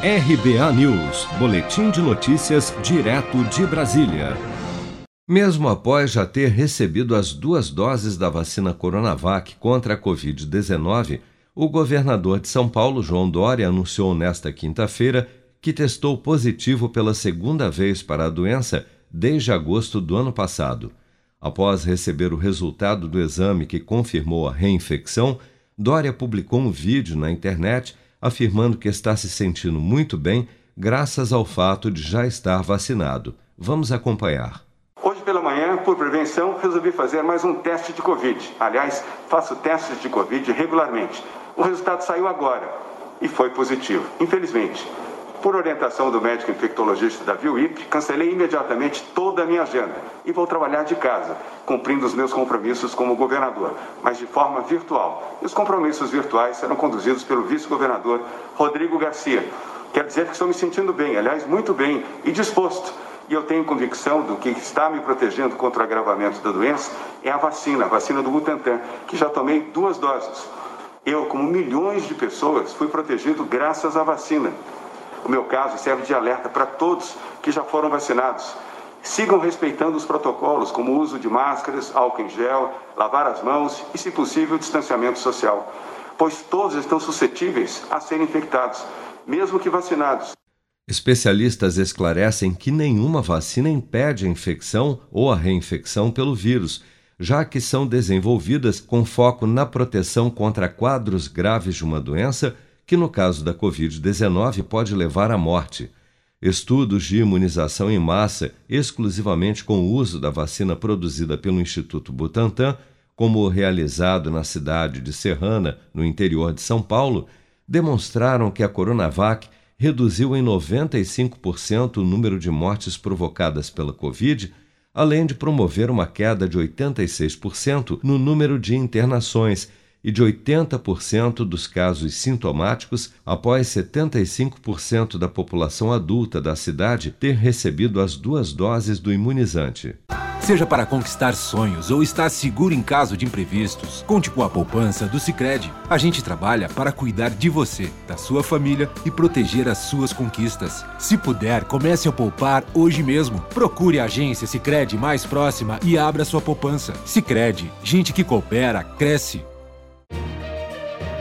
RBA News, Boletim de Notícias, direto de Brasília. Mesmo após já ter recebido as duas doses da vacina Coronavac contra a Covid-19, o governador de São Paulo, João Dória, anunciou nesta quinta-feira que testou positivo pela segunda vez para a doença desde agosto do ano passado. Após receber o resultado do exame que confirmou a reinfecção, Dória publicou um vídeo na internet afirmando que está se sentindo muito bem graças ao fato de já estar vacinado. Vamos acompanhar. Hoje pela manhã, por prevenção, resolvi fazer mais um teste de Covid. Aliás, faço testes de Covid regularmente. O resultado saiu agora e foi positivo, infelizmente. Por orientação do médico infectologista da VIUIP, cancelei imediatamente toda a minha agenda e vou trabalhar de casa, cumprindo os meus compromissos como governador, mas de forma virtual. E os compromissos virtuais serão conduzidos pelo vice-governador Rodrigo Garcia. Quero dizer que estou me sentindo bem, aliás, muito bem e disposto. E eu tenho convicção do que está me protegendo contra o agravamento da doença é a vacina, a vacina do Butantan, que já tomei duas doses. Eu, como milhões de pessoas, fui protegido graças à vacina. O meu caso serve de alerta para todos que já foram vacinados. Sigam respeitando os protocolos, como o uso de máscaras, álcool em gel, lavar as mãos e, se possível, distanciamento social, pois todos estão suscetíveis a serem infectados, mesmo que vacinados. Especialistas esclarecem que nenhuma vacina impede a infecção ou a reinfecção pelo vírus, já que são desenvolvidas com foco na proteção contra quadros graves de uma doença que no caso da Covid-19 pode levar à morte. Estudos de imunização em massa, exclusivamente com o uso da vacina produzida pelo Instituto Butantan, como o realizado na cidade de Serrana, no interior de São Paulo, demonstraram que a Coronavac reduziu em 95% o número de mortes provocadas pela Covid, além de promover uma queda de 86% no número de internações e de 80% dos casos sintomáticos após 75% da população adulta da cidade ter recebido as duas doses do imunizante. Seja para conquistar sonhos ou estar seguro em caso de imprevistos, conte com a poupança do Sicredi. A gente trabalha para cuidar de você, da sua família e proteger as suas conquistas. Se puder, comece a poupar hoje mesmo. Procure a agência Sicredi mais próxima e abra sua poupança. Sicredi, gente que coopera cresce